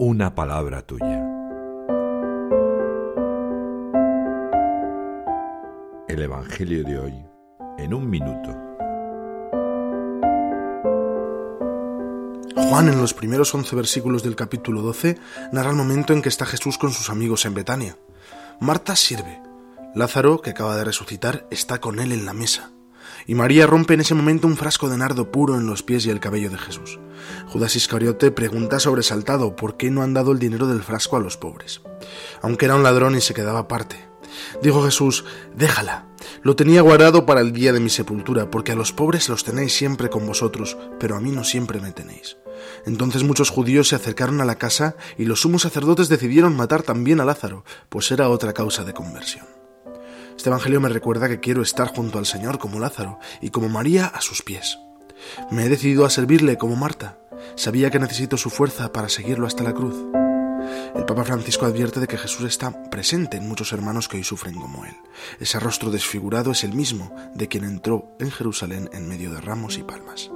una palabra tuya. El Evangelio de hoy en un minuto. Juan en los primeros once versículos del capítulo 12 narra el momento en que está Jesús con sus amigos en Betania. Marta sirve. Lázaro, que acaba de resucitar, está con él en la mesa. Y María rompe en ese momento un frasco de nardo puro en los pies y el cabello de Jesús. Judas Iscariote pregunta sobresaltado por qué no han dado el dinero del frasco a los pobres, aunque era un ladrón y se quedaba aparte. Dijo Jesús, déjala, lo tenía guardado para el día de mi sepultura, porque a los pobres los tenéis siempre con vosotros, pero a mí no siempre me tenéis. Entonces muchos judíos se acercaron a la casa y los sumos sacerdotes decidieron matar también a Lázaro, pues era otra causa de conversión. Este Evangelio me recuerda que quiero estar junto al Señor como Lázaro y como María a sus pies. Me he decidido a servirle como Marta. Sabía que necesito su fuerza para seguirlo hasta la cruz. El Papa Francisco advierte de que Jesús está presente en muchos hermanos que hoy sufren como él. Ese rostro desfigurado es el mismo de quien entró en Jerusalén en medio de ramos y palmas.